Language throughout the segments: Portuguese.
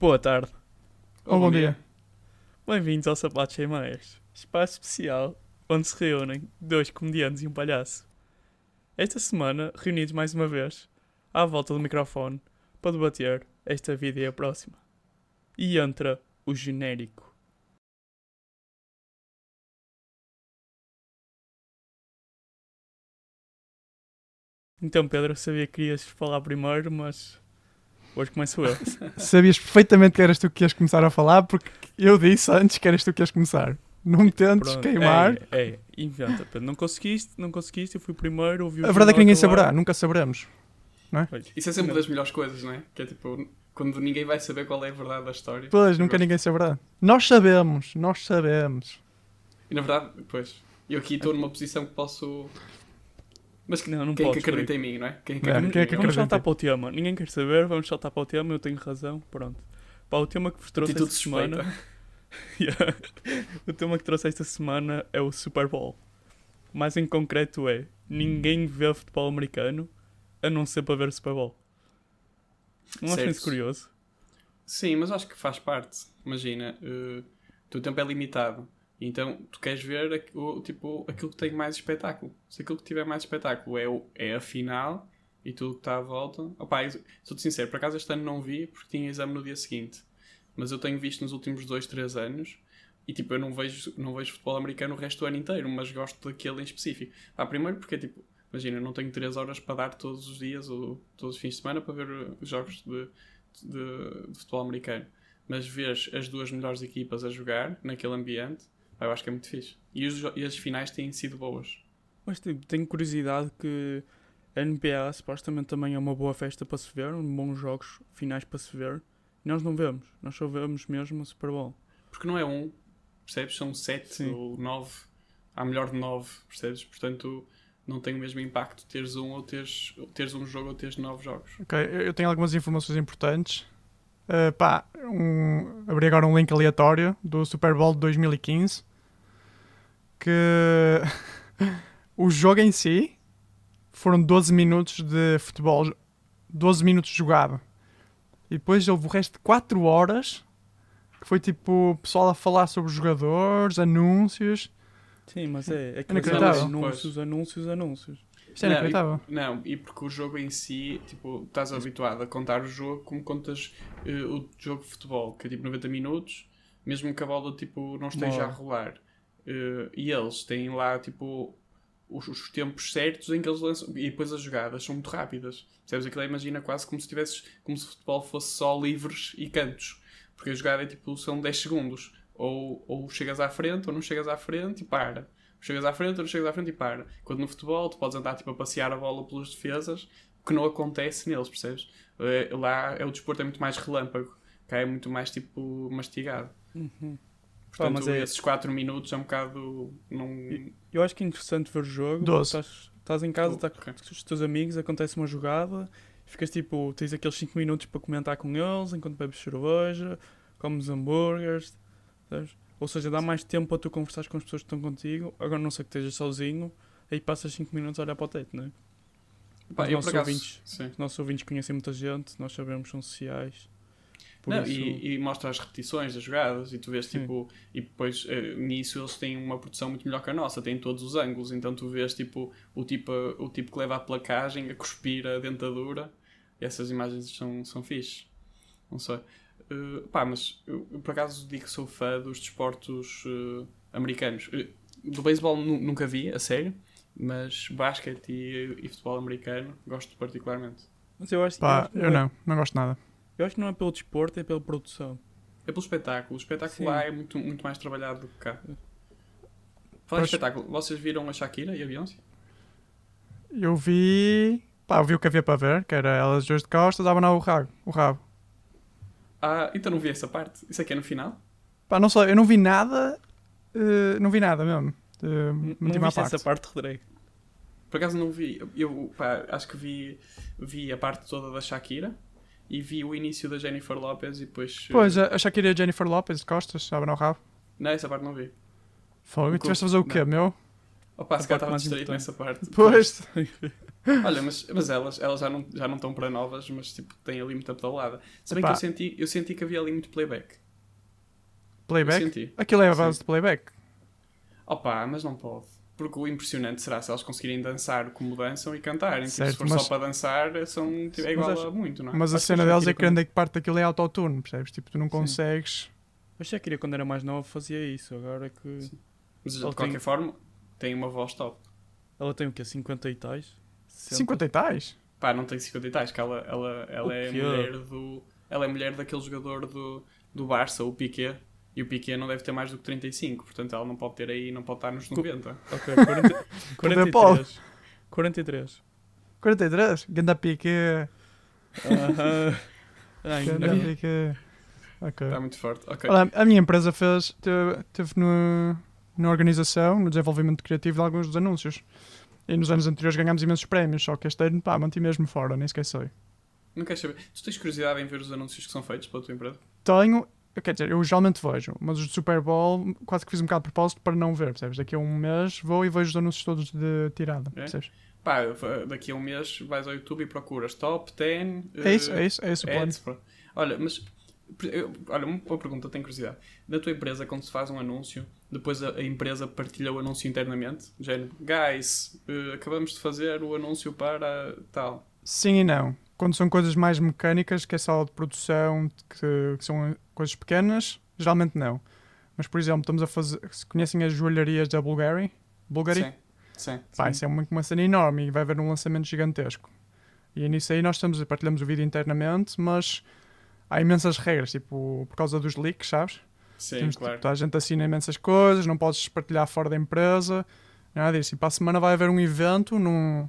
Boa tarde, Oh, bom dia. bem-vindos ao Sapatos Sem Meias, espaço especial onde se reúnem dois comediantes e um palhaço. Esta semana, reunidos mais uma vez, à volta do microfone, para debater esta vida e a próxima. E entra o genérico. Então, Pedro, eu sabia que querias falar primeiro, mas hoje começo eu. Sabias perfeitamente que eras tu que ias começar a falar, porque eu disse antes que eras tu que ias começar. Não me tentes Pronto. queimar. É, é, inventa, Pedro. Não conseguiste, não conseguiste, eu fui primeiro, ouvi o a verdade é que ninguém saberá, nunca saberemos. Pois. Isso é sempre das melhores coisas, não é? Que é tipo, quando ninguém vai saber qual é a verdade da história. Pois, nunca gosto. ninguém saberá. Nós sabemos, nós sabemos. E na verdade, pois, eu aqui estou numa posição que posso. Mas Não, não quem é que podes, acredita em mim, não é? Quem é que É, quem é em que mim? Vamos saltar para o tema. Ninguém quer saber, vamos saltar para o tema, eu tenho razão, pronto. Pá, o tema que vos trouxe Atitude esta semana. suspeita. Yeah. o tema que trouxe esta semana é o Super Bowl. Mais em concreto é: ninguém vê futebol americano a não ser para ver o Super Bowl. Não Certo. isso curioso? Sim, mas acho que faz parte. Imagina, eh, o teu tempo é limitado. Então tu queres ver o, tipo, aquilo que tem mais espetáculo. Se aquilo que tiver mais espetáculo é, o, é a final e tudo que está à volta. Eu- sou-te sincero, por acaso este ano não vi porque tinha exame no dia seguinte. Mas eu tenho visto nos últimos 2, 3 anos e tipo, eu não vejo, não vejo futebol americano o resto do ano inteiro, mas gosto daquele em específico. Ah, primeiro porque tipo, imagina, eu não tenho 3 horas para dar todos os dias ou todos os fins de semana para ver uh, os jogos de, de, de futebol americano. Mas ver as duas melhores equipas a jogar naquele ambiente, pá, eu acho que é muito fixe. E, os, e as finais têm sido boas. Mas tipo, tenho curiosidade que a NBA supostamente também é uma boa festa para se ver, bons jogos finais para se ver. E nós não vemos, nós só vemos mesmo o Super Bowl. Porque não é um, percebes? São sete Sim. ou nove. Há melhor de nove, percebes? Portanto, não tem o mesmo impacto teres um ou teres, teres um jogo ou teres nove jogos. Ok, eu eu tenho algumas informações importantes. Uh, pá, um, abri agora um link aleatório do Super Bowl de 2015 que o jogo em si foram 12 minutos de futebol, 12 minutos jogado. E depois houve o resto de 4 horas que foi tipo o pessoal a falar sobre os jogadores, anúncios. Sim, mas é, é que Inacreditável. anúncios, anúncios, anúncios. Isto é Não, inacreditável. Não, e porque o jogo em si, tipo, estás habituado a contar o jogo como contas eh, o jogo de futebol, que é tipo 90 minutos, mesmo que a bola tipo, não esteja a Boa. rolar. Eh, e eles têm lá tipo os, os tempos certos em que eles lançam e depois as jogadas são muito rápidas. Percebes aquilo? Imagina quase como se tivesses como se o futebol fosse só livres e cantos. Porque a jogada é tipo, são 10 segundos. Ou, ou chegas à frente ou não chegas à frente e para. Chegas à frente ou não chegas à frente e para. Quando no futebol tu podes andar tipo, a passear a bola pelas defesas, que não acontece neles, percebes? Eh, Lá é o desporto é muito mais relâmpago, cá é muito mais tipo mastigado. Uhum. Portanto, mas é- esses 4 minutos é um bocado. Não... Eu acho que é interessante ver o jogo. Doze. Estás, estás em casa, Oh, estás ok. com os teus amigos, acontece uma jogada, ficas tipo, tens aqueles 5 minutos para comentar com eles enquanto bebes cerveja, comes hambúrgueres, sabes? Ou seja, dá mais tempo para tu conversares com as pessoas que estão contigo. Agora não sei que estejas sozinho, aí passas 5 minutos a olhar para o teto, não é? Pá, Os nossos ouvintes. Os nossos ouvintes conhecem muita gente, nós sabemos que são sociais. Por Não, isso, e, e mostra as repetições das jogadas e tu vês Sim. tipo e depois eh, nisso eles têm uma produção muito melhor que a nossa têm todos os ângulos. Então tu vês tipo o tipo o tipo que leva a placagem a cuspir a dentadura. E essas imagens são, são fixe. Não sei. Eh, pá mas eu, por acaso digo que sou fã dos desportos eh, americanos. Eh, do beisebol nu- nunca vi a sério mas basquete e, e futebol americano gosto particularmente. Mas eu acho, eu Pá, acho que eu é- não, não gosto nada. Eu acho que não é pelo desporto, é pela produção. É pelo espetáculo. O espetáculo Sim. lá é muito, muito mais trabalhado do que cá. Falar em Pois. espetáculo, vocês viram a Shakira e a Beyoncé? Eu vi. Pá, eu vi o que havia para ver, que era elas duas de costas, davam o rabo. O rabo. Ah, então não vi essa parte. Isso aqui é no final? Pá, não sei, eu não vi nada. eh, não vi nada mesmo. Uh, Não última viste parte. essa parte, Rodrigo? Por acaso não vi. Eu, eu, pá, acho que vi, vi a parte toda da Shakira e vi o início da Jennifer Lopez e depois. eh, Pois, a Shakira e a Jennifer Lopez de costas, davam o rabo. Não, essa parte não vi. Fogo, tiveste a fazer o quê, não. meu? Opa, se calhar estava distraído nessa parte. Pois. Olha, mas, mas elas, elas já, não, já não estão para novas, mas tipo, têm ali muita pedalada. Se bem Epá. que eu senti, eu senti que havia ali muito playback. Playback? Aquilo é a Sim. base de playback. Opa, mas não pode. Porque o impressionante será se elas conseguirem dançar como dançam e cantarem. Tipo, Certo, se for mas- só para dançar, são, tipo, é igual acho- a muito, não é? Mas a Acho que cena delas é que grande parte daquilo é autotune, percebes? Tipo, tu não consegues. Eu já queria quando era mais nova fazia isso. Agora é que. Sim. Mas de Ele qualquer tem- forma, tem uma voz top. Ela tem o quê? 50 e tais? 60? 50 e tais? Pá, não tem 50 e tais, que ela, ela, ela O é mulher do. Ela é mulher daquele jogador do, do Barça, o Piquet. E o Piquet não deve ter mais do que 35, portanto ela não pode ter aí, não pode estar nos 90. Ok, 40, Poder Paulo. 43. 43. 43? Ganda pique. Aham. Ai, Ganda não. pique. Ok. Está muito forte. Ok. Olha, a minha empresa fez, teve, teve no, na organização, no desenvolvimento criativo de alguns dos anúncios. E nos anos anteriores ganhámos imensos prémios, só que este ano, pá, mantive mesmo fora, nem esqueci. Não queres saber? Tu tens curiosidade em ver os anúncios que são feitos pela tua empresa? Tenho, quer dizer, eu geralmente vejo, mas os de Super Bowl quase que fiz um bocado de propósito para não ver, percebes? Daqui a um mês vou e vejo os anúncios todos de tirada, É? percebes? Pá, eu- daqui a um mês vais ao YouTube e procuras top 10. É isso, eh, é isso, é isso o plano. Olha, mas. eu- olha, uma pergunta, tenho curiosidade. Na tua empresa, quando se faz um anúncio, depois a, a empresa partilha o anúncio internamente? Género, guys, eh, acabamos de fazer o anúncio para tal. Sim e não. Quando são coisas mais mecânicas, que é só de produção, que, que são coisas pequenas, geralmente não. Mas, por exemplo, estamos a fazer. Se conhecem as joalharias da Bulgari? Bulgari? Sim, sim. Pá, sim. isso é uma, uma cena enorme e vai haver um lançamento gigantesco. E nisso aí nós estamos, partilhamos o vídeo internamente, mas há imensas regras, tipo, por causa dos leaks, sabes? Sim, Temos, claro. tipo, a gente assina imensas coisas, não podes partilhar fora da empresa, nada disso. E para a semana vai haver um evento num...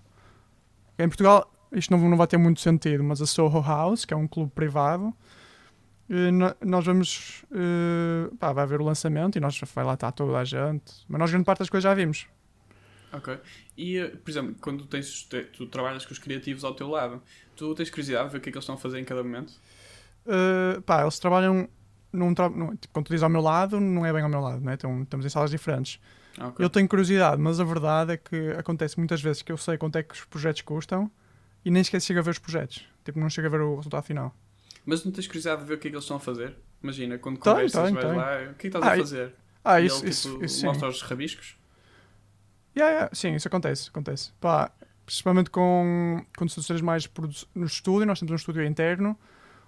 Em Portugal isto não, não vai ter muito sentido, mas a Soho House, que é um clube privado, e no- nós vamos... eh, pá, vai haver o lançamento e nós vai lá estar toda a gente. Mas nós grande parte das coisas já vimos. Ok. E, eh, por exemplo, quando tens, tu trabalhas com os criativos ao teu lado, tu tens curiosidade de ver o que é que eles estão a fazer em cada momento? Uh, pá, eles trabalham num, tra num- tipo, quando tu dizes ao meu lado, não é bem ao meu lado, né? então, estamos em salas diferentes. Ah, ok. Eu tenho curiosidade, mas a verdade é que acontece muitas vezes que eu sei quanto é que os projetos custam e nem sequer chego a ver os projetos. Tipo, não chego a ver o resultado final. Mas não tens curiosidade de ver o que é que eles estão a fazer? Imagina, quando Tenho, conversas, tenho, vais tenho. lá, o que é que estás Ah, a fazer? Ah, E isso, ele, isso, tipo, isso mostra os rabiscos? Yeah, yeah, sim, isso acontece, acontece. Pá, principalmente com, com estruturas mais no estúdio, nós temos um estúdio interno,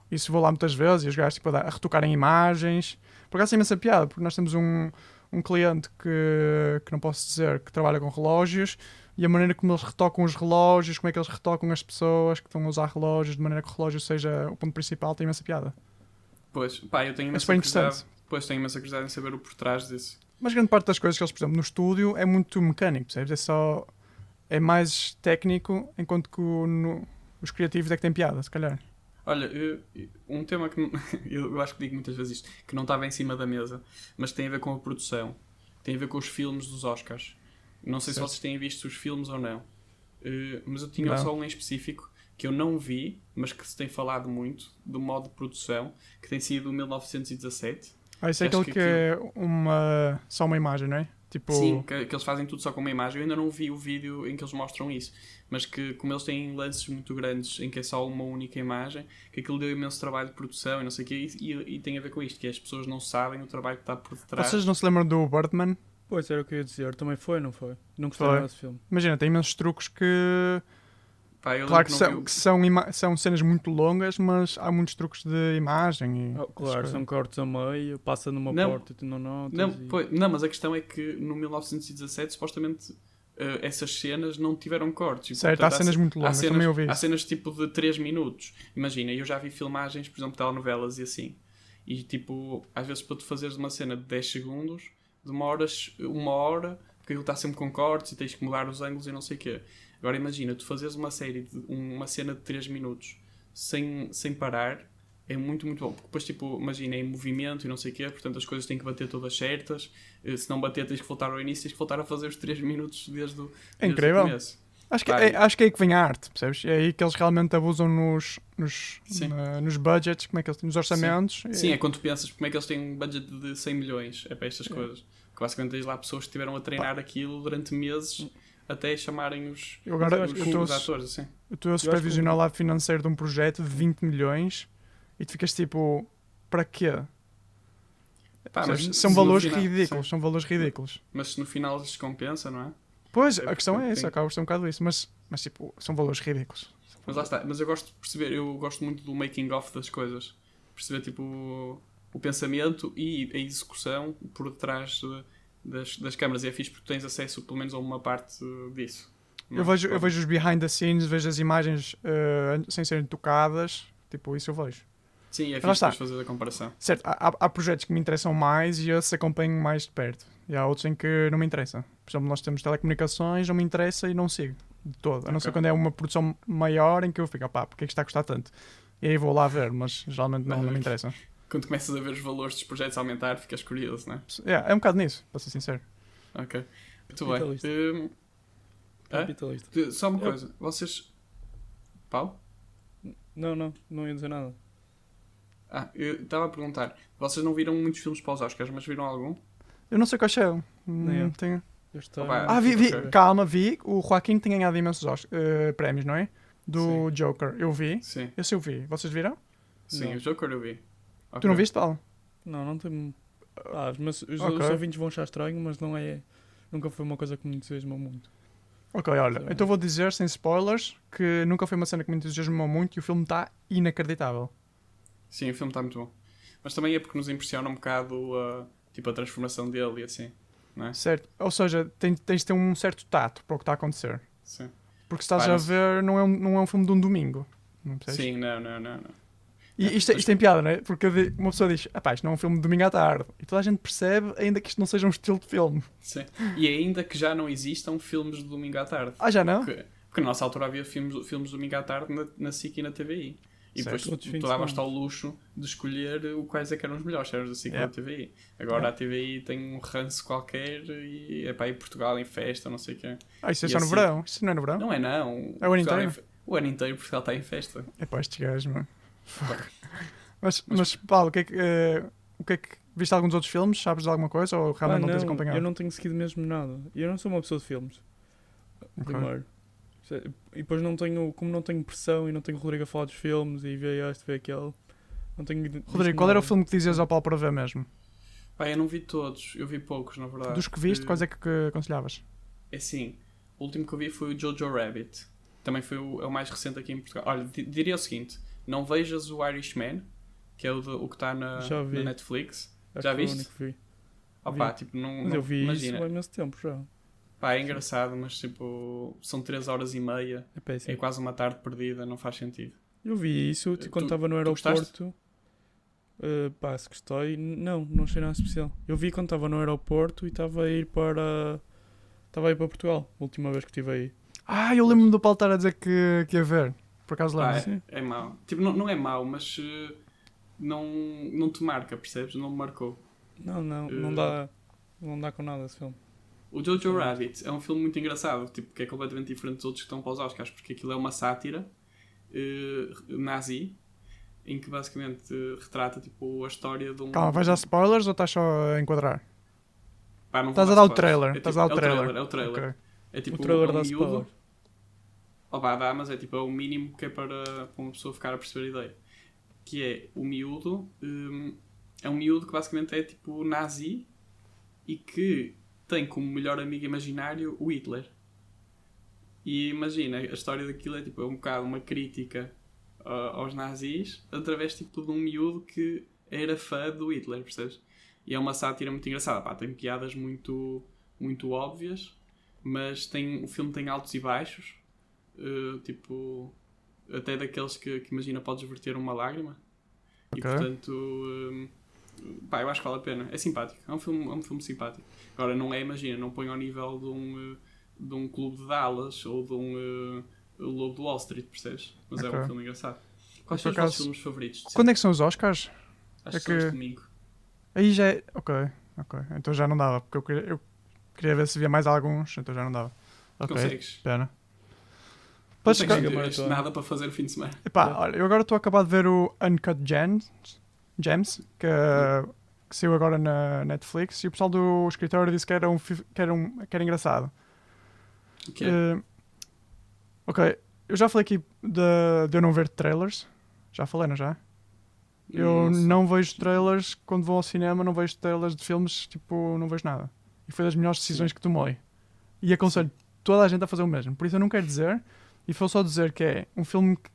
isso vou lá muitas vezes e os gajos tipo, a, a retocarem imagens. Por acaso é imensa piada, porque nós temos um, um cliente que, que não posso dizer que trabalha com relógios e a maneira como eles retocam os relógios, como é que eles retocam as pessoas que estão a usar relógios, de maneira que o relógio seja o ponto principal, tem imensa piada. Pois, pá, eu tenho imensa curiosidade. Pois, tenho imensa curiosidade em saber o por trás disso. Mas grande parte das coisas que eles, por exemplo, no estúdio é muito mecânico, percebes? É só. É mais técnico, enquanto que o- no- os criativos é que têm piada, se calhar. Olha, eu- um tema que eu acho que digo muitas vezes isto, que não estava em cima da mesa, mas tem a ver com a produção, tem a ver com os filmes dos Oscars. Não sei Certo. se vocês têm visto os filmes ou não, Eh, mas eu tinha Não. só um em específico que eu não vi, mas que se tem falado muito do modo de produção, que tem sido o 1917. Ah, isso é aquele que que, é uma. só uma imagem, não é? Tipo. Sim, que, que eles fazem tudo só com uma imagem. Eu ainda não vi o vídeo em que eles mostram isso. Mas que, como eles têm lances muito grandes em que é só uma única imagem, que aquilo deu imenso trabalho de produção e não sei o quê. E, e- e tem a ver com isto, que as pessoas não sabem o trabalho que está por detrás. Vocês não se lembram do Birdman? Pois era o que eu ia dizer, também foi, não foi? Não gostei Foi. desse filme. Imagina, tem imensos truques que. Pá, eu Claro que, não são, que são, são cenas muito longas, mas há muitos truques de imagem. E Oh, claro, são cortes a meio, passa numa Não. porta e tu não notas. não, e- pois- não, mas a questão é que no 1917, supostamente, eh, essas cenas não tiveram cortes. Certo, há portanto, cenas muito Há longas, cenas, também ouvi há cenas tipo de 3 minutos. Imagina, eu já vi filmagens, por exemplo, telenovelas e assim. E tipo, às vezes para tu fazeres uma cena de 10 segundos, demoras uma hora, porque aquilo está sempre com cortes e tens que mudar os ângulos e não sei o quê. Agora imagina, tu fazes uma série, de, uma cena de 3 minutos sem, sem parar, é muito, muito bom. Porque depois, tipo, imagina, é em movimento e não sei o quê, portanto as coisas têm que bater todas certas. Eh, Se não bater, tens que voltar ao início, tens que voltar a fazer os 3 minutos desde o, É desde incrível. o começo. Acho que, é, acho que é aí que vem a arte, percebes? É aí que eles realmente abusam nos, nos, Sim. na- nos budgets, como é que eles, nos orçamentos. Sim, E- é quando tu pensas como é que eles têm um budget de 100 milhões é para estas coisas. Que basicamente tens lá pessoas que estiveram a treinar aquilo durante meses até chamarem os, Eu agora eu os, que eu os estou atores, assim. eu estou a supervisionar que- lado financeiro de um projeto de 20 milhões e tu ficas tipo, para quê? Pá, mas são valores final- ridículos, sim. são valores ridículos. Mas se no final lhes compensa, não é? Pois, É a questão é essa, acaba por ser um bocado isso, mas, mas tipo, são valores ridículos. Mas lá está. Mas eu gosto de perceber, eu gosto muito do making of das coisas. Perceber, tipo, o pensamento e a execução por detrás de- das, das câmaras. E é fixe porque tens acesso, pelo menos, a uma parte disso. Não Eu é? vejo, eu vejo os behind the scenes, vejo as imagens eh, sem serem tocadas, tipo, isso eu vejo. Sim, é fixe fazer a comparação. Certo, há, há- projetos que me interessam mais e esses acompanho mais de perto. E há outros em que não me interessa. Por exemplo, nós temos telecomunicações, não me interessa e não sigo de todo. A não ser quando é uma produção maior em que eu fico, pá, porque é que está a custar tanto? E aí vou lá ver, mas geralmente não, não me interessa. Quando começas a ver os valores dos projetos aumentar, ficas curioso, não é? É, é um bocado nisso, para ser sincero. Ok. Muito bem. Capitalista. Hum, Hã? Capitalista. de- só uma Eu- coisa. Vocês. Paulo? Não, não, não ia dizer nada. Ah, eu estava a perguntar. Vocês não viram muitos filmes para os Oscars, mas viram algum? Eu não sei quais são. Nem eu. Hum, tenho... Eu estou... Ah, vi, vi, calma, vi. O Joaquim tem ganhado imensos Os- eh, prémios, não é? Do Joker. Eu vi. Sim. Esse eu vi. Vocês viram? Sim, Não. o Joker eu vi. Tu não viste, Paulo? Não, não tem... Ah, mas os, Ok. os ouvintes vão achar estranho, mas não é... Nunca foi uma coisa que me entusiasmou muito. Ok, olha. Sim. Então vou dizer, sem spoilers, que nunca foi uma cena que me entusiasmou muito e o filme está inacreditável. Sim, o filme está muito bom. Mas também é porque nos impressiona um bocado a, tipo, a transformação dele e assim. Não é? Certo? Ou seja, tem- tens de ter um certo tato para o que está a acontecer. Sim. Porque se estás Pá, a ver, não é, um, não é um filme de um domingo. Não percebes? Sim, não, não, não. não. E isto, é- isto tem piada, não é? Porque uma pessoa diz, ah isto não é um filme de domingo à tarde. E toda a gente percebe, ainda que isto não seja um estilo de filme. Sim. E ainda que já não existam filmes de domingo à tarde. Ah, já não? Porque, porque na nossa altura havia filmes, filmes de domingo à tarde na, na SIC e na TVI. E Certo. depois tu, tu davas-te ao luxo de escolher o quais é que eram os melhores, se eram da SIC ou da TVI. Agora a TVI tem um ranço qualquer e é para ir Portugal em festa, não sei o quê. Ah, isso é E só no assim- verão. Isso não é no verão? Não é não. É o ano inteiro? em O ano inteiro Portugal está em festa. É para estes gajos, mano. mas, mas, Paulo, o que é que... eh, o que é que... Viste alguns outros filmes? Sabes de alguma coisa? Ou realmente Ah, não, tens não, acompanhado? eu não tenho seguido mesmo nada. Eu não sou uma pessoa de filmes. Ok. Primeiro. E depois não tenho, como não tenho pressão e não tenho o Rodrigo a falar dos filmes e ver este, ver aquele, não tenho. Rodrigo, qual era o filme que dizias ao Paulo para ver mesmo? Pá, eu não vi todos, eu vi poucos, na verdade. Dos que viste, Eh, quais é que, que aconselhavas? É assim, o último que eu vi foi o Jojo Rabbit. Também foi o, é o mais recente aqui em Portugal. Olha, di- diria o seguinte: não vejas o Irishman, que é o, de- o que está na, na Netflix. Acho já que foi o viste? único que vi. Opá, Vi. tipo, não, Mas não- eu vi imagina. isso há imenso tempo já. Pá, é engraçado, mas tipo, são 3 horas e meia, É péssimo. é quase uma tarde perdida, não faz sentido. Eu vi isso Tu- quando estava no aeroporto. Uh, pá, se gostei. Não, não achei nada especial. Eu vi quando estava no aeroporto e estava a ir para. Estava a ir para Portugal, a última vez que estive aí. Ah, eu lembro-me do Paulo estar a dizer que, que ia ver. Por acaso lembro. sim. é, é mau. Tipo, não, não é mau, mas eh, não, não te marca, percebes? Não me marcou. Não, não, não Uh. dá. Não dá com nada esse filme. O Jojo Rabbit é um filme muito engraçado, tipo, que é completamente diferente dos outros que estão para os Oscars, porque aquilo é uma sátira eh, nazi, em que basicamente eh, retrata tipo, a história de um. Calma, vais dar spoilers ou estás só a enquadrar? Pá, não Estás a dar o trailer. É, Estás tipo, a dar o é trailer. É o trailer. Ok. É tipo o trailer um dá miúdo. spoiler. Oh, vá, dá, mas é tipo é o mínimo que é para, para uma pessoa ficar a perceber a ideia. Que é o miúdo. hum, é um miúdo que basicamente é tipo nazi e que tem como melhor amigo imaginário o Hitler. E imagina, a história daquilo é tipo é um bocado uma crítica ah, aos nazis através tipo de um miúdo que era fã do Hitler, percebes? E é uma sátira muito engraçada, pá, tem piadas muito, muito óbvias, mas tem, o filme tem altos e baixos, eh, tipo, até daqueles que, que imagina podes verter uma lágrima. E Ok. portanto, eh, pá, eu acho que vale a pena. É simpático, é um filme, é um filme simpático. Agora, não é, imagina, não põe ao nível de um, eh, de um clube de Dallas ou de um eh, Lobo de Wall Street, percebes? Mas é Ok. um filme engraçado. Quais são os vossos filmes favoritos? Quando é que são os Oscars? Acho é que são domingo. Aí já é. Ok, ok. Então já não dava, porque eu queria, eu queria ver se via mais alguns, então já não dava. Ok, Consegues? pena. Não Pois, tens nada para fazer o fim de semana. Epá, olha, eu agora estou a acabar de ver o Uncut Gems, Gems que, que saiu agora na Netflix, e o pessoal do escritório disse que era, um, que era, um, que era engraçado. O que é? Eh, ok, eu já falei aqui de, de eu não ver trailers. Já falei, não já? Eu não vejo trailers quando vou ao cinema, não vejo trailers de filmes, tipo, não vejo nada. E foi das melhores decisões que tomei. E aconselho toda a gente a fazer o mesmo. Por isso eu não quero dizer, e vou só dizer que é um filme que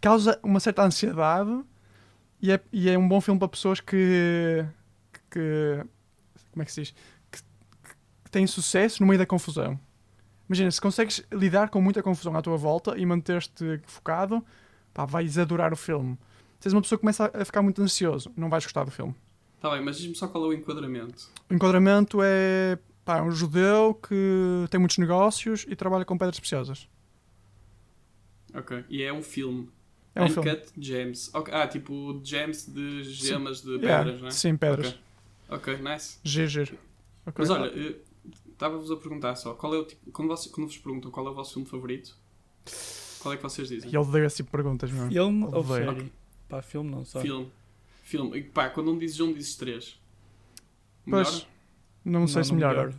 causa uma certa ansiedade e é, e é um bom filme para pessoas que. que como é que se diz? Que, que têm sucesso no meio da confusão. Imagina, se consegues lidar com muita confusão à tua volta e manter-te focado, pá, vais adorar o filme. Se és uma pessoa que começa a ficar muito ansioso, não vais gostar do filme. Tá bem, mas diz-me só qual é o enquadramento. O enquadramento é pá, um judeu que tem muitos negócios e trabalha com pedras preciosas. Ok. E é um filme. É um Uncut filme. Gems. Ok, Ah, tipo gems de gemas de Yeah, pedras, não é? Sim, pedras. Ok. Ok, nice. Giro, giro. Ok. Mas olha, eh, estava-vos a perguntar só, qual é o tipo, quando, vocês, quando vos perguntam qual é o vosso filme favorito, qual é que vocês dizem? E ele odeio esse tipo de perguntas, meu. Filme ou série? Pá, filme não, só. Filme. Filme. E pá, quando um dizes um, dizes três. Melhor? Pois, não sei se não, melhor.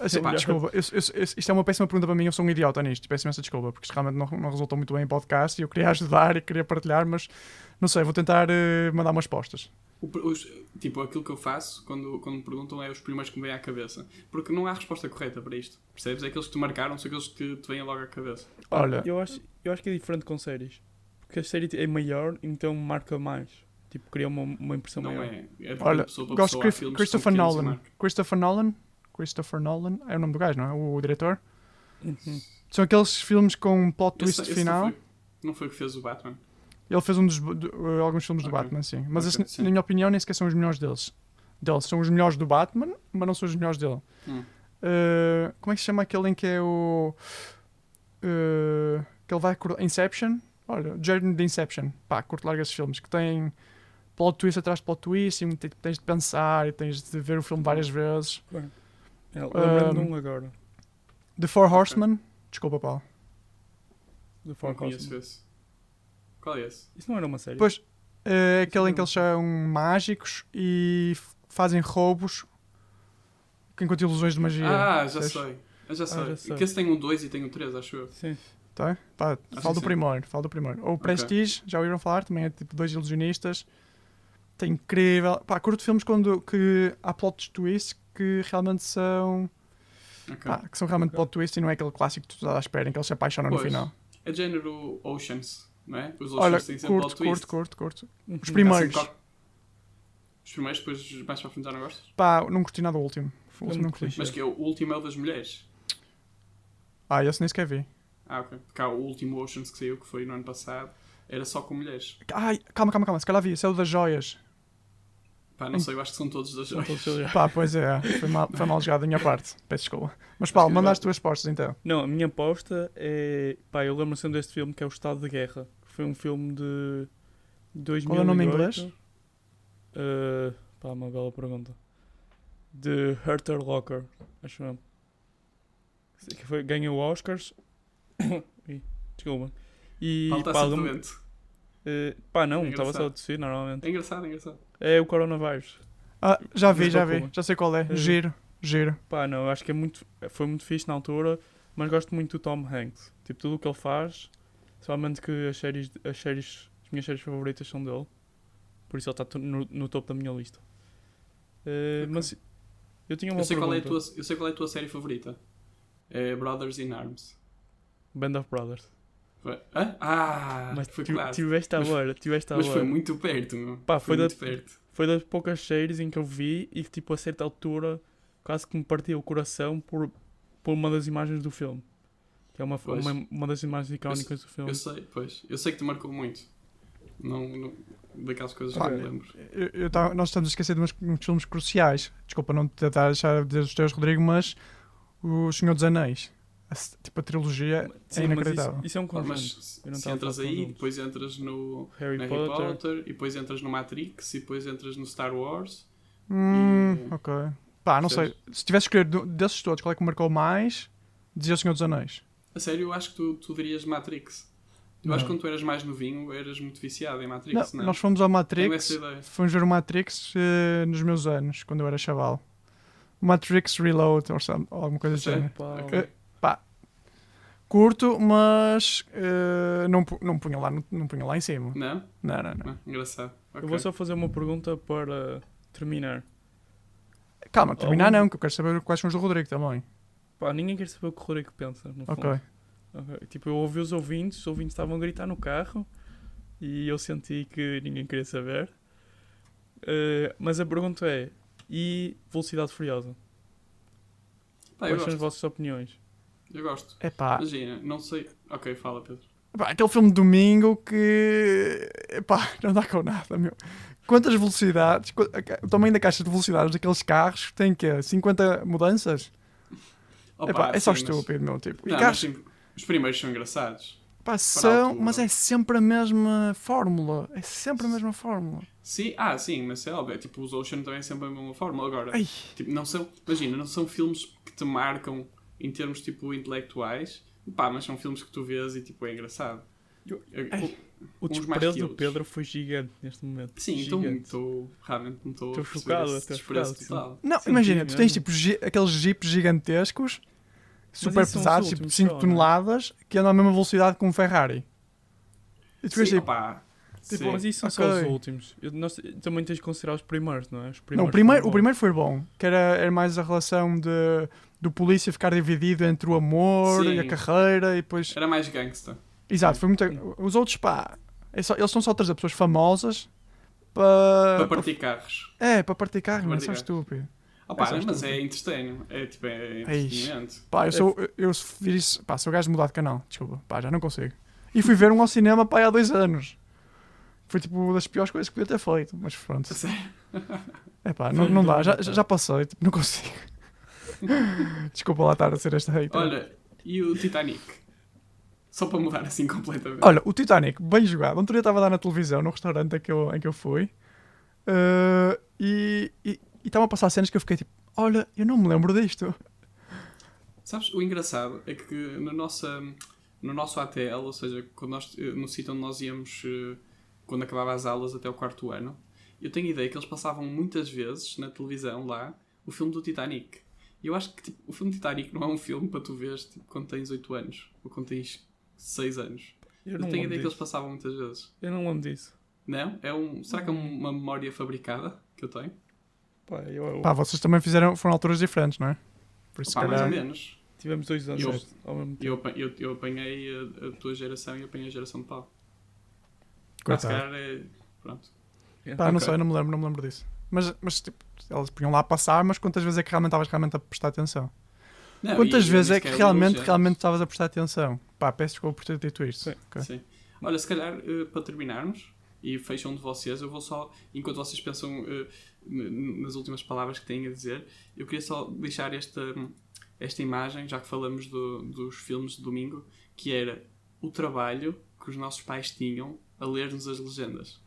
Assim, Pá, desculpa, eu- eu- eu- isto é uma péssima pergunta para mim, eu sou um idiota nisto, peço imensa desculpa, porque isto realmente não, não resultou muito bem em podcast e eu queria ajudar e queria partilhar, mas não sei, vou tentar eh, mandar umas postas. O os- tipo, aquilo que eu faço quando, quando me perguntam é os primeiros que me vêm à cabeça. Porque não há resposta correta para isto. Percebes? É aqueles que te marcaram, são aqueles que te vêm logo à cabeça. Olha, Eu acho, eu acho que é diferente com séries. Porque a série é maior, então marca mais. Tipo, cria uma, uma impressão Não maior. é. É olha, gosto de Christopher Nolan. Christopher Nolan, Christopher Nolan é o nome do gajo, não é? O diretor. Uhum. São aqueles filmes com um plot Esse- twist esse final. Não foi, não foi o que fez o Batman. Ele fez um dos, do- uh, alguns filmes do Ok. Batman, sim. Mas Ok, esse, sim. na minha opinião, nem sequer são os melhores deles. Deles são os melhores do Batman, mas não são os melhores dele. Hum. Uh, como é que se chama aquele em que é o. uh, que ele vai. cur- Inception? Olha, Journey de Inception. Pá, curto largo esses filmes que têm plot twist atrás de plot twist e te- tens de pensar e tens de ver o filme várias vezes. É, Lembrando de Um, agora. The Four Horsemen. Desculpa, Paulo. Não Four conheço Horsemen. esse. Qual é esse? Isso não era uma série? Pois, é aquele em que não. eles são mágicos e fazem roubos enquanto ilusões de magia. Ah, já Sabes? sei. Eu já sei. já sei. Que esse tem um 2 e tem um 3, acho eu. Sim. Tá? Pá, Acho fala que do sim. primeiro, fala do primeiro. Ou o Prestige, já ouviram falar, também é tipo dois ilusionistas. Tem incrível. Pá, curto filmes quando que há plot twists que realmente são. Ok. pá, que são realmente Ok. plot twists e não é aquele clássico que tu estás à espera em que eles se apaixonam no Pois. final. É género Oceans, não é? Os Oceans Olha, têm sempre curto, plot twist. curto, curto, curto. Uhum. Os primeiros. Co- Os primeiros, depois mais para frente já não gostas? Pá, não curti nada do último. O último não curti. Mas que é o último é o das mulheres. Ah, esse nem sequer vi. Ah, ok. Porque há o último Oceans que saiu, que foi no ano passado, era só com mulheres. Ai, calma, calma, calma. Se calhar vi. Esse é o das joias. Pá, não sei, eu acho que são todos das joias. todos. Pá, pois é. Foi mal, foi mal jogado da minha parte. Peço desculpa. Mas Paulo, manda as tuas postas então. Não, a minha aposta é. Pá, eu lembro sempre deste filme que é O Estado de Guerra. que Foi um filme de. 2008. Qual é o nome em inglês? Uh, pá, uma bela pergunta. De Herter Locker, acho eu. Que foi, ganhou Oscars. Ih, Desculpa. E Paulo está pá. Uh, pá, não, É estava só a tossir normalmente. É engraçado, é engraçado. É o coronavírus. Ah, já vi, já vi. Já sei qual é. É. Giro, giro. Pá, não, acho que é muito, foi muito fixe na altura, mas gosto muito do Tom Hanks. Tipo, tudo o que ele faz, somente que as séries, as séries, as minhas séries favoritas são dele. Por isso ele está no, no topo da minha lista. Eh, Ok. Mas eu tinha uma Eu sei, qual é a pergunta. tua, eu sei qual é a tua série favorita. É Brothers in Arms. Band of Brothers. Foi- Hã? Ah, mas foi tu, claro. tiveste a Mas- ver, tiveste a Mas ver. foi muito perto, meu. Pá, foi foi da- muito perto. Foi das poucas séries em que eu vi e que, tipo, a certa altura, quase que me partia o coração por, por uma das imagens do filme. Que é uma, Pois. uma, uma das imagens icónicas do filme. Eu sei, pois. Eu sei que te marcou muito. Não, não daquelas coisas Pá, que me lembro. Eu- eu tava- nós estamos a esquecer de uns, uns filmes cruciais. Desculpa não te tentar deixar de dizer os teus, Rodrigo, mas O Senhor dos Anéis. A tipo, a trilogia Sim, é mas inacreditável. Isso, isso é um conjunto. mas se não entras aí, conjuntos. depois entras no Harry, Harry Potter. Potter. e depois entras no Matrix e depois entras no Star Wars. Hum, E- ok. Pá, não sei. Percebes? Se tivesse que escolher do- desses todos, qual é que me marcou mais? Dizia o Senhor dos Anéis. A sério, eu acho que tu, tu dirias Matrix. Eu Não. acho que quando tu eras mais novinho, eras muito viciado em Não, Matrix, não, é? nós fomos ao Matrix. Fomos ver o Matrix eh, nos meus anos, quando eu era chaval. Matrix Reload ou, some- ou alguma coisa do Sério? género. Pá, Ok. Pá, Curto, mas eh, não, não, punha lá, não, não punha lá em cima. Não? Não, não, não. Não, engraçado. Eu Ok. vou só fazer uma pergunta para terminar. Calma, terminar Algum- não, que eu quero saber quais são os do Rodrigo também. Pá, ninguém quer saber o que o Rodrigo pensa. No fundo. Ok. Tipo, eu ouvi os ouvintes, os ouvintes estavam a gritar no carro e eu senti que ninguém queria saber. Eh, mas a pergunta é: e Velocidade Furiosa? Pá, eu Quais são as vossas opiniões? Eu gosto. É pá, Imagina, não sei. Ok, fala, Pedro. pá, aquele filme de domingo que. Epá, não dá com nada, meu. Quantas velocidades, o tamanho da caixa de velocidades daqueles carros tem que 50 mudanças? Opa, Epá, é só sim, mas- estúpido, meu. Tipo. E Não, carros, mas sim, os primeiros são engraçados. pá, são, mas é sempre a mesma fórmula. É sempre a mesma fórmula. Sim, ah, sim, mas é óbvio. é Tipo, os Ocean também é sempre a mesma fórmula. Agora, Ai, tipo, não são, imagina, não são filmes que te marcam em termos tipo intelectuais, pá, mas são filmes que tu vês e tipo é engraçado. Eu- Eu- Ai. O desprezo do. Pedro foi gigante neste momento. Sim, então gigante. estou realmente não estou chocado, esse desprezo chocado, total. Não, Sim, imagina, sim, tu tens tipo aqueles jipes gigantescos, super pesados, tipo últimos 5 só, não é? toneladas, que andam à mesma velocidade que um Ferrari. E tu vês Sim, tipo, opá, Tipo, sim. mas isso são só Ok. os últimos. Eu, nós, também tens de considerar os primeiros, não é? Os não, o primeiros primeiro, o primeiro foi bom, que era, era mais a relação de, do polícia ficar dividido entre o amor Sim. e a carreira e depois. Era mais gangsta. Exato, foi muito. Os outros, pá, é só- eles são só trazer pessoas famosas para. Para partir carros. É, para partir carro, Para mas são partir carros. estúpido. Opa, só mas estúpido. é entretenho. É tipo, é Eish. entretenimento. Pá, eu sou. Eu, eu vir isso. Pá, sou gajo de mudar de canal, desculpa. Pá, já não consigo. E fui ver um ao cinema, pá, há dois anos. Foi tipo uma das piores coisas que podia ter feito, mas pronto. É pá, não, não dá, já, já passei, tipo, não consigo. Desculpa lá estar a ser esta hater. Olha, e o Titanic? Só para mudar assim completamente. Olha, o Titanic, bem jogado. Ontem eu estava dar na televisão, no restaurante em que eu, em que eu fui, eh, e estavam a passar cenas que eu fiquei tipo, olha, eu não me lembro disto. Sabes, o engraçado é que no, nossa, no nosso ATL, ou seja, quando nós, eh, no sítio onde nós íamos eh, quando acabava as aulas até o quarto ano, eu tenho ideia que eles passavam muitas vezes na televisão lá o filme do Titanic. E eu acho que tipo, o filme Titanic não é um filme para tu veres tipo, quando tens 8 anos ou quando tens 6 anos. Eu Eu, não tenho lembro ideia que eles passavam muitas vezes. Eu não lembro disso. Não? É um, será que é uma memória fabricada que eu tenho? Pá, eu, eu- Pá, vocês também fizeram, foram alturas diferentes, não é? Por isso, se Pá, mais ou calhar. menos. tivemos dois anos Eu- certo, ao mesmo tempo. Eu, eu, eu apanhei a, a tua geração e apanhei a geração de pau. Ah, se Coitado. calhar é. Pronto. Pá, não Ok. sei, não me lembro, não me lembro disso. Mas, mas tipo, eles podiam lá passar, mas quantas vezes é que realmente estavas realmente a prestar atenção? Não, Quantas e- vezes é que realmente, realmente estavas a prestar atenção? Pá, peço desculpa por ter dito isto. Sim. Ok. Sim. Olha, se calhar eh, para terminarmos e fecham de vocês, eu vou só, enquanto vocês pensam n- nas últimas palavras que têm a dizer, eu queria só deixar esta, esta imagem, já que falamos do- dos filmes de domingo, que era o trabalho que os nossos pais tinham a ler-nos as legendas.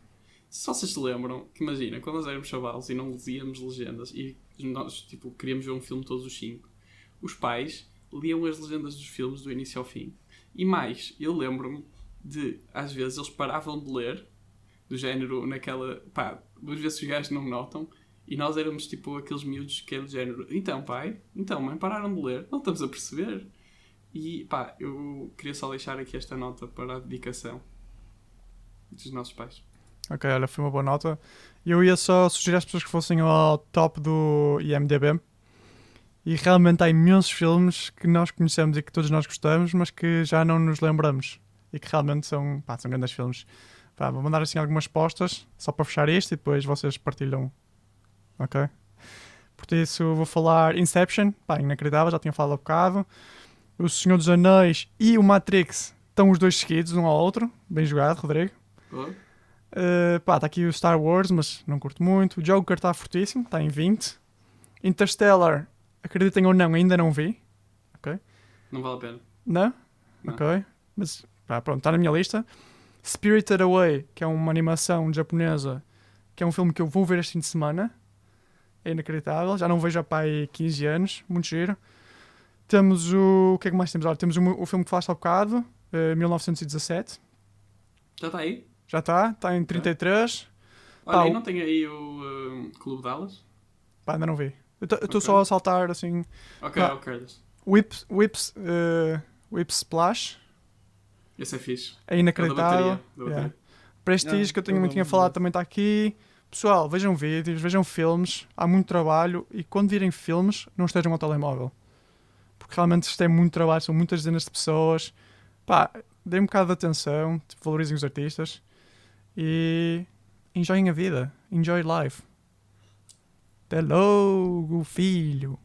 Se vocês se lembram, que imagina, quando nós éramos chavalos e não líamos legendas e nós tipo, queríamos ver um filme todos os cinco, os pais liam as legendas dos filmes do início ao fim. E mais, eu lembro-me de, às vezes, eles paravam de ler, do género, naquela. pá, duas vezes os gajos não notam, e nós éramos tipo aqueles miúdos que é do género: então, pai, então, mãe, pararam de ler, não estamos a perceber. E pá, eu queria só deixar aqui esta nota para a dedicação dos nossos pais. Ok, olha, foi uma boa nota. Eu ia só sugerir às pessoas que fossem ao top do IMDB. E realmente há imensos filmes que nós conhecemos e que todos nós gostamos, mas que já não nos lembramos. E que realmente são, pá, são grandes filmes. Pá, vou mandar assim algumas postas, só para fechar isto, e depois vocês partilham. Ok? Por isso vou falar Inception, pá, inacreditável, já tinha falado há bocado. O Senhor dos Anéis e o Matrix estão os dois seguidos, um ao outro. Bem jogado, Rodrigo. Oh, Uh, pá, está aqui o Star Wars, mas não curto muito. O Joker está fortíssimo, está em 20. Interstellar, acreditem ou não, ainda não vi. não vale a pena. Não? Não. Ok. Mas, pá, pronto, está na minha lista. Spirited Away, que é uma animação japonesa, que é um filme que eu vou ver este fim de semana. É inacreditável, já não vejo há pá, aí 15 anos, muito giro. Temos o. O que é que mais temos? Olha, temos o, o filme que falaste há bocado, uh, 1917. Já está aí? Já está, está em 33. Olha, Pá, e não tem aí o eh, Clube Dallas? Pá, ainda não vi. Eu estou Ok. só a saltar assim. Ok, Pá. ok. Carlos. Whips, Whips, uh, Whip Splash. Esse é fixe. É É inacreditável. bateria. da bateria. Yeah. Prestige, Ah, que eu tinha, eu tinha lembro falado, também está aqui. Pessoal, vejam vídeos, vejam filmes. Há muito trabalho. E quando virem filmes, não estejam ao telemóvel. Porque realmente isto é muito trabalho. São muitas dezenas de pessoas. Pá, deem um bocado de atenção. tipo, Valorizem os artistas. E enjoyem a vida. Enjoy life. Até logo, filho.